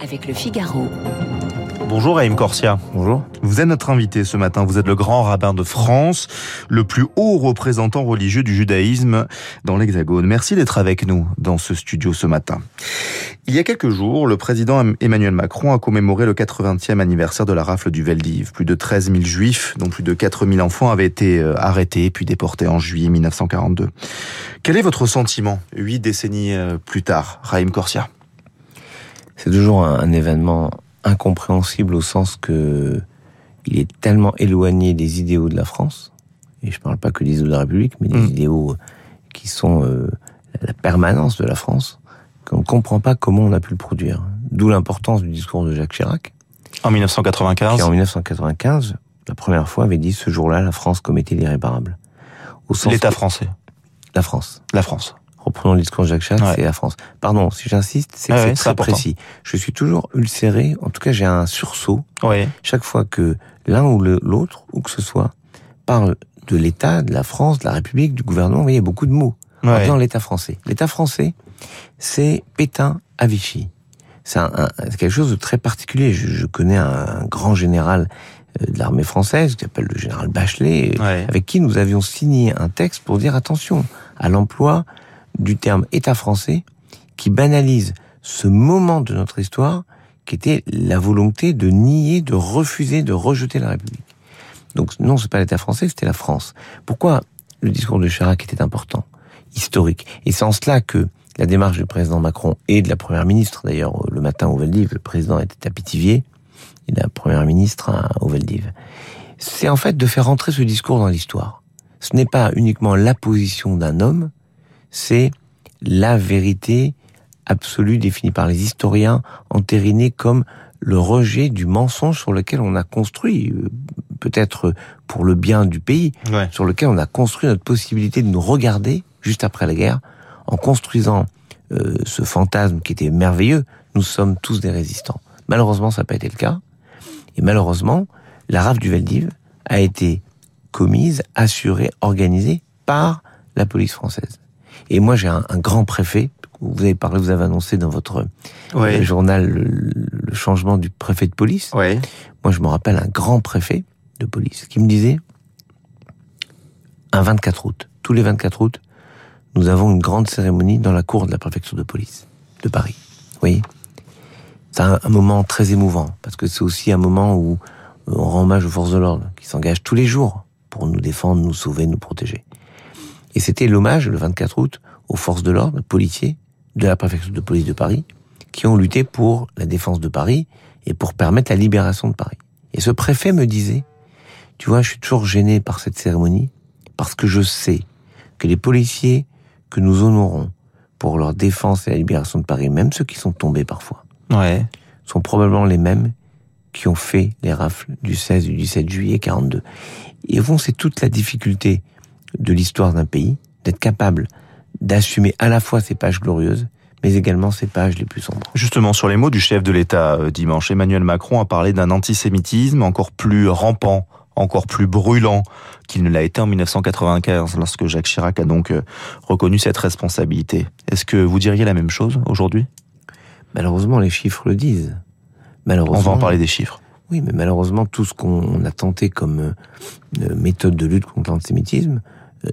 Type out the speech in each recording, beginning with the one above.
avec le Figaro. Bonjour Raïm Corsia. Bonjour. Vous êtes notre invité ce matin. Vous êtes le grand rabbin de France, le plus haut représentant religieux du judaïsme dans l'Hexagone. Merci d'être avec nous dans ce studio ce matin. Il y a quelques jours, le président Emmanuel Macron a commémoré le 80e anniversaire de la rafle du Veldiv. Plus de 13 000 juifs, dont plus de 4 000 enfants, avaient été euh, arrêtés puis déportés en juillet 1942. Quel est votre sentiment, huit décennies euh, plus tard, Raïm Corsia? C'est toujours un, un événement incompréhensible au sens que il est tellement éloigné des idéaux de la France, et je ne parle pas que des idéaux de la République, mais des Mm. idéaux qui sont euh, la permanence de la France, qu'on ne comprend pas comment on a pu le produire. D'où l'importance du discours de Jacques Chirac, En 1995 qui en 1995, la première fois, avait dit ce jour-là, la France commettait l'irréparable. L'État français, La France. la France. Reprenons le discours de Jacques Chirac, Ouais. c'est la France. Pardon, si j'insiste, c'est que Ouais, c'est ouais, c'est très important. précis. Je suis toujours ulcéré, en tout cas j'ai un sursaut Oui. chaque fois que l'un ou l'autre, ou que ce soit, parle de l'État, de la France, de la République, du gouvernement, vous voyez, il y a beaucoup de mots. En Ouais. disant l'État français. L'État français, c'est Pétain à Vichy. C'est un- un- c'est quelque chose de très particulier. Je, je connais un, un grand général euh, de l'armée française, qui s'appelle le général Bachelet, Ouais. avec qui nous avions signé un texte pour dire attention à l'emploi du terme État français, qui banalise ce moment de notre histoire qui était la volonté de nier, de refuser, de rejeter la République. Donc non, c'est pas l'État français, c'était la France. Pourquoi le discours de Chirac était important, historique? Et c'est en cela que la démarche du président Macron et de la première ministre, d'ailleurs le matin au Veldiv, le président était à Pithiviers, et la première ministre au Veldiv. C'est en fait de faire entrer ce discours dans l'histoire. Ce n'est pas uniquement la position d'un homme, c'est la vérité absolue définie par les historiens, entérinée comme le rejet du mensonge sur lequel on a construit, euh, peut-être pour le bien du pays, Ouais. sur lequel on a construit notre possibilité de nous regarder juste après la guerre, en construisant euh, ce fantasme qui était merveilleux, nous sommes tous des résistants. Malheureusement, ça n'a pas été le cas. Et malheureusement, la rafle du Veldiv a été commise, assurée, organisée par la police française. Et moi, j'ai un, un grand préfet. Vous avez parlé, vous avez annoncé dans votre Ouais. euh, journal le, le changement du préfet de police. Ouais. Moi, je me rappelle un grand préfet de police qui me disait un 24 août, tous les 24 août, nous avons une grande cérémonie dans la cour de la préfecture de police de Paris. Vous voyez? C'est un, un moment très émouvant parce que c'est aussi un moment où euh, on rend hommage aux forces de l'ordre qui s'engagent tous les jours pour nous défendre, nous sauver, nous protéger. Et c'était l'hommage le 24 août aux forces de l'ordre, policiers de la préfecture de police de Paris qui ont lutté pour la défense de Paris et pour permettre la libération de Paris. Et ce préfet me disait, tu vois, je suis toujours gêné par cette cérémonie parce que je sais que les policiers que nous honorons pour leur défense et la libération de Paris, même ceux qui sont tombés parfois, Ouais. sont probablement les mêmes qui ont fait les rafles du 16 et du 17 juillet 42. Et au fond, c'est toute la difficulté de l'histoire d'un pays d'être capable d'assumer à la fois ces pages glorieuses, mais également ces pages les plus sombres. Justement, sur les mots du chef de l'État euh, dimanche, Emmanuel Macron a parlé d'un antisémitisme encore plus rampant, encore plus brûlant qu'il ne l'a été en 1995, lorsque Jacques Chirac a donc euh, reconnu cette responsabilité. Est-ce que vous diriez la même chose aujourd'hui? Malheureusement, les chiffres le disent. Malheureusement. On va en parler des chiffres. Oui, mais malheureusement, tout ce qu'on a tenté comme euh, méthode de lutte contre l'antisémitisme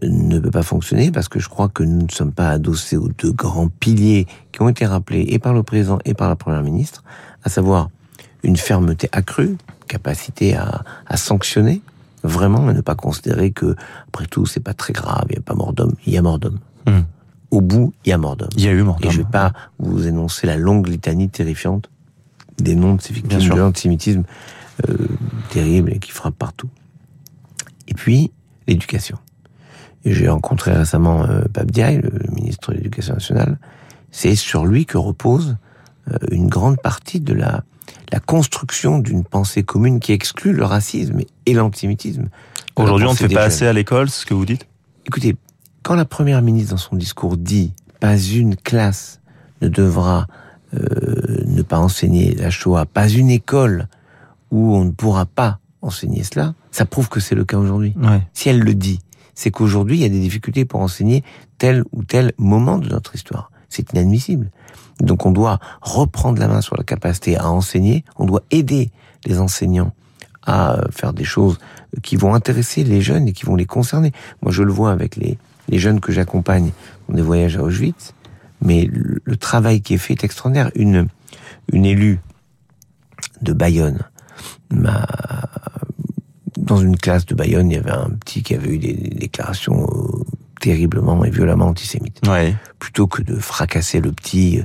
ne peut pas fonctionner parce que je crois que nous ne sommes pas adossés aux deux grands piliers qui ont été rappelés et par le président et par la première ministre, à savoir une fermeté accrue, capacité à, à sanctionner vraiment et ne pas considérer que après tout c'est pas très grave, il n'y a pas mort d'homme, il y a mort d'homme. Hmm. Au bout, il y a mort d'homme. Il y a eu mort Et je vais d'homme. pas vous énoncer la longue litanie terrifiante des noms de ces victimes de l'antisémitisme euh, terrible et qui frappe partout. Et puis, l'éducation. Et J'ai rencontré récemment euh, Pape Diaye, le ministre de l'Éducation nationale. C'est sur lui que repose euh, une grande partie de la, la construction d'une pensée commune qui exclut le racisme et l'antisémitisme. Aujourd'hui, on ne fait pas jeunes. assez à l'école, ce que vous dites? Écoutez, quand la première ministre dans son discours dit pas une classe ne devra euh, ne pas enseigner la Shoah, pas une école où on ne pourra pas enseigner cela, ça prouve que c'est le cas aujourd'hui. Ouais. Si elle le dit, c'est qu'aujourd'hui il y a des difficultés pour enseigner tel ou tel moment de notre histoire. C'est inadmissible. Donc on doit reprendre la main sur la capacité à enseigner, on doit aider les enseignants à faire des choses qui vont intéresser les jeunes et qui vont les concerner. Moi je le vois avec les, jeunes que j'accompagne dans des voyages à Auschwitz, mais le, travail qui est fait est extraordinaire. Une élue de Bayonne m'a dans une classe de Bayonne, il y avait un petit qui avait eu des, des déclarations euh, terriblement et violemment antisémites. Ouais. Plutôt que de fracasser le petit,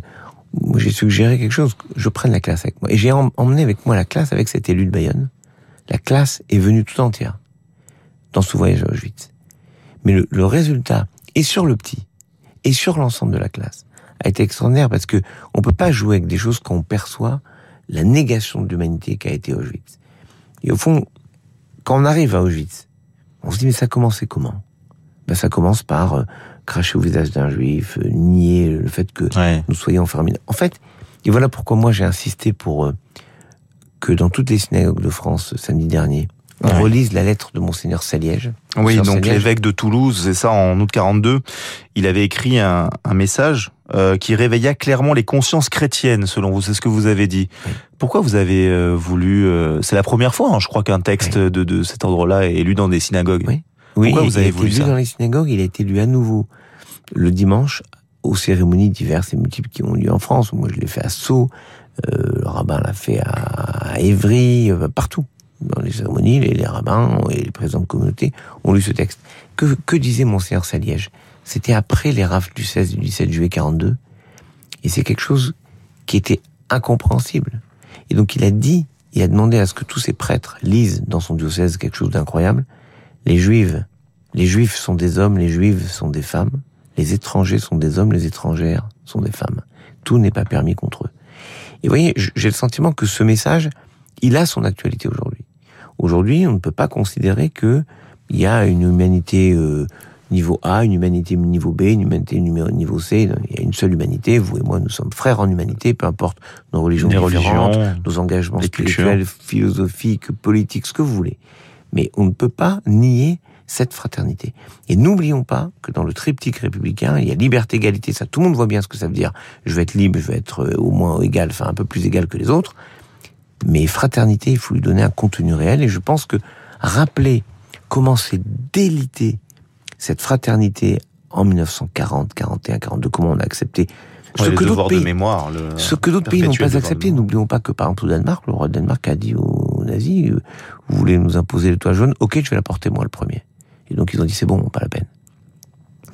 moi j'ai suggéré quelque chose, je prenne la classe avec moi. Et j'ai emmené avec moi la classe avec cet élu de Bayonne. La classe est venue tout entière dans ce voyage à Auschwitz. Mais le, le résultat, et sur le petit, et sur l'ensemble de la classe, a été extraordinaire parce que on peut pas jouer avec des choses qu'on perçoit la négation de l'humanité qu'a été Auschwitz. Et au fond, quand on arrive à Auschwitz, on se dit mais ça a commencé comment? Ben, Ça commence par euh, cracher au visage d'un juif, euh, nier le fait que Ouais. nous soyons enfermés. En fait, et voilà pourquoi moi j'ai insisté pour euh, que dans toutes les synagogues de France samedi dernier, on Ouais. relise la lettre de monseigneur Saliège. Oui, Monseigneur donc Saliège. l'évêque de Toulouse, c'est ça, en août 42, il avait écrit un, un message euh, qui réveilla clairement les consciences chrétiennes, selon vous, c'est ce que vous avez dit. Oui. Pourquoi vous avez euh, voulu... euh, c'est la première fois, hein, je crois, qu'un texte de, de cet ordre-là est lu dans des synagogues. Oui. Oui, Pourquoi il- vous avez il a été voulu lu ça dans les synagogues, il a été lu à nouveau le dimanche aux cérémonies diverses et multiples qui ont lieu en France. Moi, je l'ai fait à Sceaux, euh, le rabbin l'a fait à, à Évry, euh, partout. Dans les cérémonies, les, les rabbins et les présidents de communauté ont lu ce texte. Que, que disait Monseigneur Saliège? C'était après les rafles du 16 et du 17 juillet 42, et c'est quelque chose qui était incompréhensible. Et donc il a dit, il a demandé à ce que tous ces prêtres lisent dans son diocèse quelque chose d'incroyable. Les juifs, les juifs sont des hommes, les juives sont des femmes. Les étrangers sont des hommes, les étrangères sont des femmes. Tout n'est pas permis contre eux. Et vous voyez, j'ai le sentiment que ce message, il a son actualité aujourd'hui. Aujourd'hui, on ne peut pas considérer que il y a une humanité euh, niveau A, une humanité niveau B, une humanité niveau C. Il y a une seule humanité. Vous et moi, nous sommes frères en humanité, peu importe nos religions Les différentes, religions, nos engagements spirituels, philosophiques, politiques, ce que vous voulez. Mais on ne peut pas nier cette fraternité. Et n'oublions pas que dans le triptyque républicain, il y a liberté, égalité, ça tout le monde voit bien ce que ça veut dire. Je vais être libre, je vais être euh, au moins égal, enfin un peu plus égal que les autres. Mais fraternité, il faut lui donner un contenu réel. Et je pense que rappeler comment s'est délité cette fraternité en 1940, 41, 42, comment on a accepté ce le que d'autres devoir pays, de mémoire. Le... ce que d'autres pays n'ont pas accepté, n'oublions pas que par exemple au Danemark, le roi de Danemark a dit aux nazis, euh, vous voulez nous imposer l'étoile jaune, ok, je vais la porter moi le premier. Et donc ils ont dit c'est bon, pas la peine.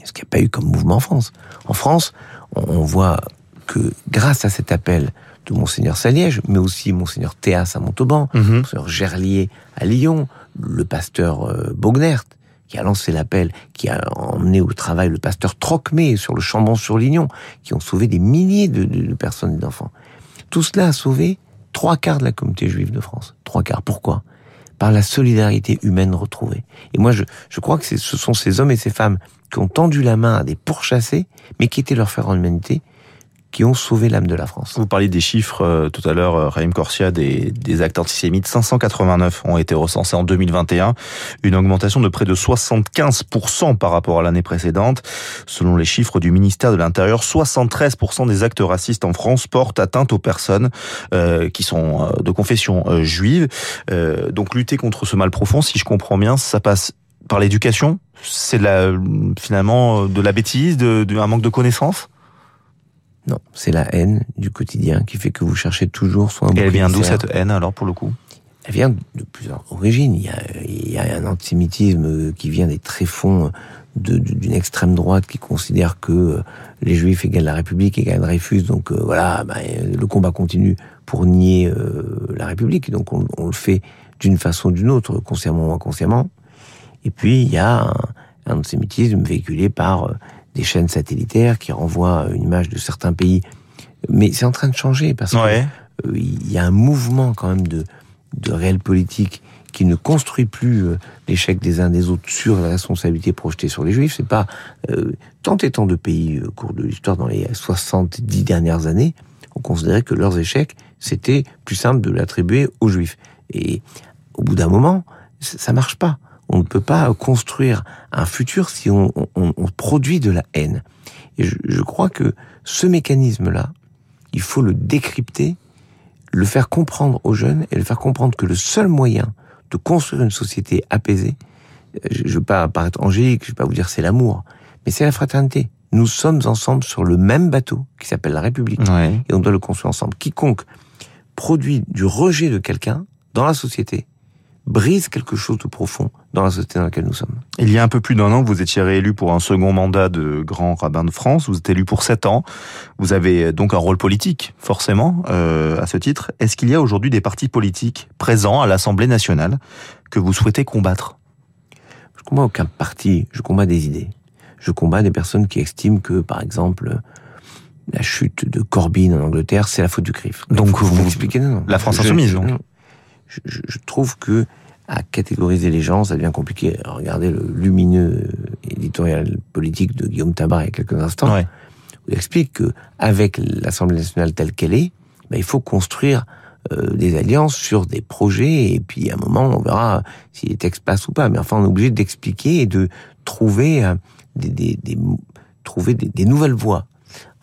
Ce qu'il n'y a pas eu comme mouvement en France. En France, on, on voit que grâce à cet appel de Monseigneur Saliège, mais aussi Monseigneur Théas à Montauban, Mhm. Monseigneur Gerlier à Lyon, le pasteur euh, Bognert, qui a lancé l'appel, qui a emmené au travail le pasteur Trocmé sur le Chambon-sur-Lignon, qui ont sauvé des milliers de, personnes et d'enfants. Tout cela a sauvé trois quarts de la communauté juive de France. Trois quarts. Pourquoi? Par la solidarité humaine retrouvée. Et moi, je, je crois que ce sont ces hommes et ces femmes qui ont tendu la main à des pourchassés, mais qui étaient leurs frères en humanité, qui ont sauvé l'âme de la France. Vous parliez des chiffres euh, tout à l'heure, euh, Raïm Corsia, des, des actes antisémites. 589 ont été recensés en 2021, une augmentation de près de 75% par rapport à l'année précédente. Selon les chiffres du ministère de l'Intérieur, 73% des actes racistes en France portent atteinte aux personnes euh, qui sont euh, de confession euh, juive. Euh, donc lutter contre ce mal profond, si je comprends bien, ça passe par l'éducation? C'est finalement de la bêtise, de, de- manque de connaissances? Non, c'est la haine du quotidien qui fait que vous cherchez toujours soit un Et elle vient d'où cette haine alors pour le coup? Elle vient de plusieurs origines. Il y a, il y a un antisémitisme qui vient des tréfonds d'une extrême droite qui considère que euh, les juifs égale la République égale Dreyfus. Donc euh, voilà, euh, le combat continue pour nier euh, la République. Donc on, on le fait d'une façon ou d'une autre, consciemment ou inconsciemment. Et puis il y a un, un antisémitisme véhiculé par euh, des chaînes satellitaires qui renvoient une image de certains pays. Mais c'est en train de changer parce Ouais. euh, il y a un mouvement quand même de, de réel politique qui ne construit plus euh, l'échec des uns des autres sur la responsabilité projetée sur les juifs. C'est pas euh, tant et tant de pays au cours de l'histoire dans les 70 dernières années ont considéré que leurs échecs c'était plus simple de l'attribuer aux juifs. Et au bout d'un moment, ça ça marche pas. On ne peut pas construire un futur si on, on- on produit de la haine. Et je, je crois que ce mécanisme-là, il faut le décrypter, le faire comprendre aux jeunes et le faire comprendre que le seul moyen de construire une société apaisée, je ne veux pas paraître angélique, je ne vais pas vous dire c'est l'amour, mais c'est la fraternité. Nous sommes ensemble sur le même bateau qui s'appelle la République Ouais. et on doit le construire ensemble. Quiconque produit du rejet de quelqu'un dans la société brise quelque chose de profond dans la société dans laquelle nous sommes. Il y a un peu plus d'un an, vous étiez réélu pour un second mandat de grand rabbin de France. Vous êtes élu pour sept ans. Vous avez donc un rôle politique, forcément, euh, à ce titre. Est-ce qu'il y a aujourd'hui des partis politiques présents à l'Assemblée nationale que vous souhaitez combattre? Je combats aucun parti, je combats des idées. Je combats des personnes qui estiment que, par exemple, la chute de Corbyn en Angleterre, c'est la faute du CRIF. Donc, faut vous- m'expliquer, non, non. La France Je- insoumise, donc. je trouve que à catégoriser les gens, ça devient compliqué. Regardez le lumineux éditorial politique de Guillaume Tabar il y a quelques instants. Ouais. Il explique que avec l'Assemblée nationale telle qu'elle est, ben, il faut construire euh, des alliances sur des projets et puis à un moment on verra si les textes passent ou pas. Mais enfin on est obligé d'expliquer et de trouver euh, des, des, des- trouver des, des nouvelles voies.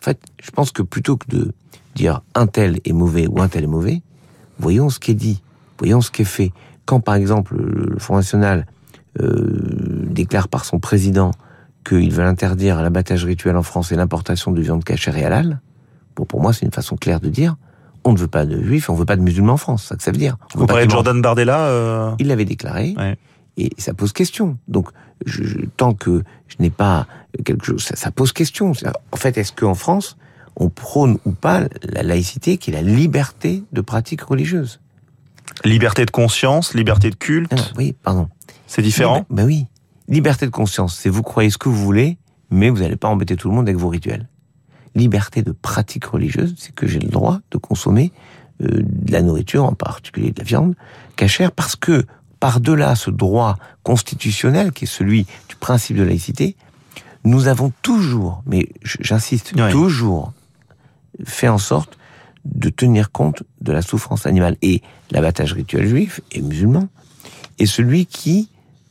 En fait, je pense que plutôt que de dire un tel est mauvais ou un tel est mauvais, voyons ce qui est dit, voyons ce qui est fait. Quand par exemple le Front National euh, déclare par son président qu'ils veulent interdire l'abattage rituel en France et l'importation de viande cachère et halal, bon, pour moi, c'est une façon claire de dire on ne veut pas de juifs, on ne veut pas de musulmans en France. C'est ça que ça veut dire. On Vous veut parlez de Jordan Bardella euh, il l'avait déclaré Ouais. et ça pose question. Donc, je, je- tant que je n'ai pas quelque chose, ça, ça pose question. En fait, est-ce qu'en France, on prône ou pas la laïcité, qui est la liberté de pratique religieuse? Liberté de conscience, liberté de culte, non, Oui, pardon. c'est différent Ben oui. Liberté de conscience, c'est vous croyez ce que vous voulez, mais vous n'allez pas embêter tout le monde avec vos rituels. Liberté de pratique religieuse, c'est que j'ai le droit de consommer euh, de la nourriture, en particulier de la viande, cachère, parce que par-delà ce droit constitutionnel qui est celui du principe de laïcité, nous avons toujours, mais j'insiste, toujours fait en sorte de tenir compte de la souffrance animale. Et l'abattage rituel juif et musulman est celui qui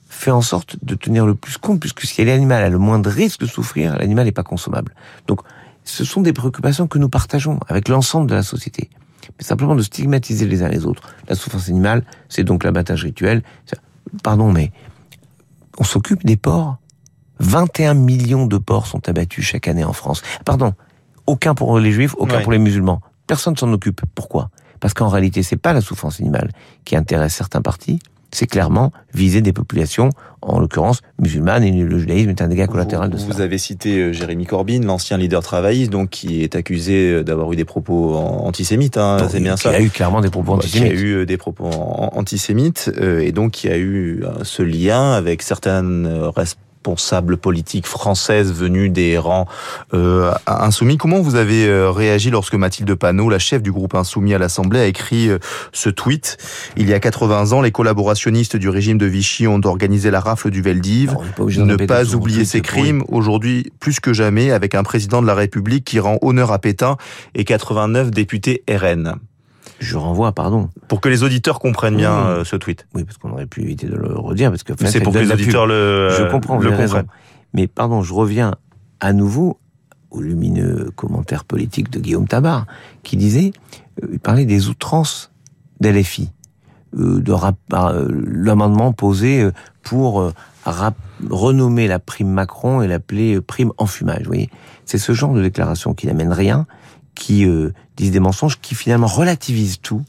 fait en sorte de tenir le plus compte, puisque si l'animal a le moindre risque de souffrir, l'animal n'est pas consommable. Donc, ce sont des préoccupations que nous partageons avec l'ensemble de la société. Mais simplement de stigmatiser les uns les autres. La souffrance animale, c'est donc l'abattage rituel. Pardon, mais on s'occupe des porcs. 21 millions de porcs sont abattus chaque année en France. Pardon, aucun pour les juifs, aucun Ouais. pour les musulmans. Personne s'en occupe. Pourquoi? Parce qu'en réalité, c'est pas la souffrance animale qui intéresse certains partis, c'est clairement viser des populations, en l'occurrence musulmanes, et le judaïsme est un dégât collatéral de vous, ça. vous avez cité euh, Jérémy Corbyn, l'ancien leader travailliste, donc qui est accusé euh, d'avoir eu des propos antisémites. Hein, c'est bien ça. a eu clairement des propos Bah, qui a antisémites. eu euh, des propos antisémites euh, et donc qui a eu euh, ce lien avec certaines euh, responsables politiques françaises venues des rangs euh, insoumis. Comment vous avez euh, réagi lorsque Mathilde Panot, la chef du groupe insoumis à l'Assemblée, a écrit euh, ce tweet? Il y a 80 ans, les collaborationnistes du régime de Vichy ont organisé la rafle du Veldiv. Alors, pas Ne pas oublier ces crimes aujourd'hui plus que jamais avec un président de la République qui rend honneur à Pétain et 89 députés RN. Je renvoie, pardon. Pour que les auditeurs comprennent bien euh, ce tweet. Oui, parce qu'on aurait pu éviter de le redire, parce que Mais c'est pour que les auditeurs le, Je comprends, le comprennent. Mais pardon, je reviens à nouveau au lumineux commentaire politique de Guillaume Tabar, qui disait, euh, il parlait des outrances d'LFI, euh, de rap- euh, l'amendement posé euh, pour euh, renommer la prime Macron et l'appeler prime enfumage. Vous voyez, c'est ce genre de déclaration qui n'amène rien, qui euh, disent des mensonges, qui finalement relativisent tout.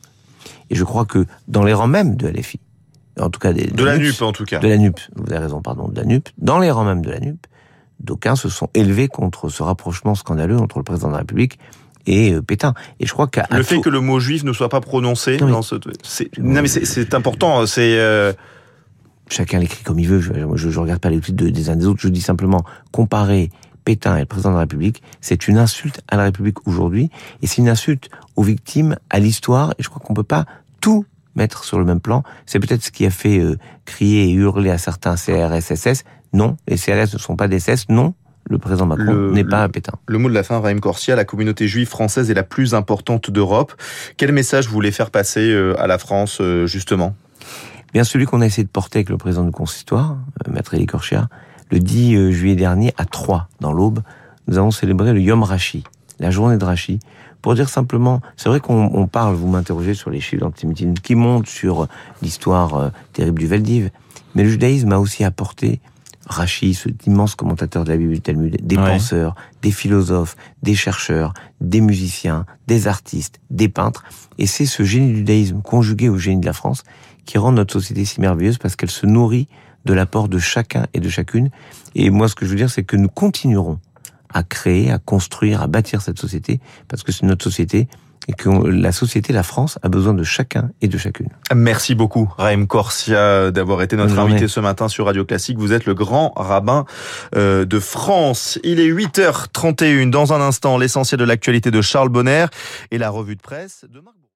Et je crois que dans les rangs même de LFI, en tout cas des, De la NUP en tout cas. de la NUP, vous avez raison, pardon, de la NUP, dans les rangs même de la NUP, d'aucuns se sont élevés contre ce rapprochement scandaleux entre le président de la République et euh, Pétain. Et je crois qu'à Le fait que le mot juif ne soit pas prononcé Non, mais- dans ce, c'est, non mais c'est, important. C'est euh, chacun l'écrit comme il veut, je, je regarde pas les tweets de- des uns des autres, je dis simplement comparer Pétain et le président de la République, c'est une insulte à la République aujourd'hui, et c'est une insulte aux victimes, à l'histoire, et je crois qu'on peut pas tout mettre sur le même plan. C'est peut-être ce qui a fait euh, crier et hurler à certains CRS-SS. Non, les CRS ne sont pas des SS. Non, le président Macron n'est pas un Pétain. le mot de la fin, Raïm Corsia. La communauté juive française est la plus importante d'Europe. Quel message vous voulez faire passer euh, à la France euh, justement? Bien celui qu'on a essayé de porter avec le président du consistoire, Maître Elie Korchia, le 10 euh, juillet dernier à Troyes, dans l'Aube, nous avons célébré le Yom Rashi, la journée de Rashi, pour dire simplement, c'est vrai qu'on parle, vous m'interrogez sur les chiffres d'antisémitisme qui montent sur l'histoire euh, terrible du Veldiv, mais le judaïsme a aussi apporté Rashi, cet immense commentateur de la Bible du Talmud, des penseurs, des philosophes, des chercheurs, des musiciens, des artistes, des peintres. Et c'est ce génie du judaïsme conjugué au génie de la France qui rend notre société si merveilleuse parce qu'elle se nourrit de l'apport de chacun et de chacune. Et moi, ce que je veux dire, c'est que nous continuerons à créer, à construire, à bâtir cette société parce que c'est notre société et que la société, la France, a besoin de chacun et de chacune. Merci beaucoup, Raïm Corsia, d'avoir été notre invité ce matin sur Radio Classique. Vous êtes le grand rabbin euh, de France. Il est 8h31. Dans un instant, l'essentiel de l'actualité de Charles Bonner et la revue de presse de Marc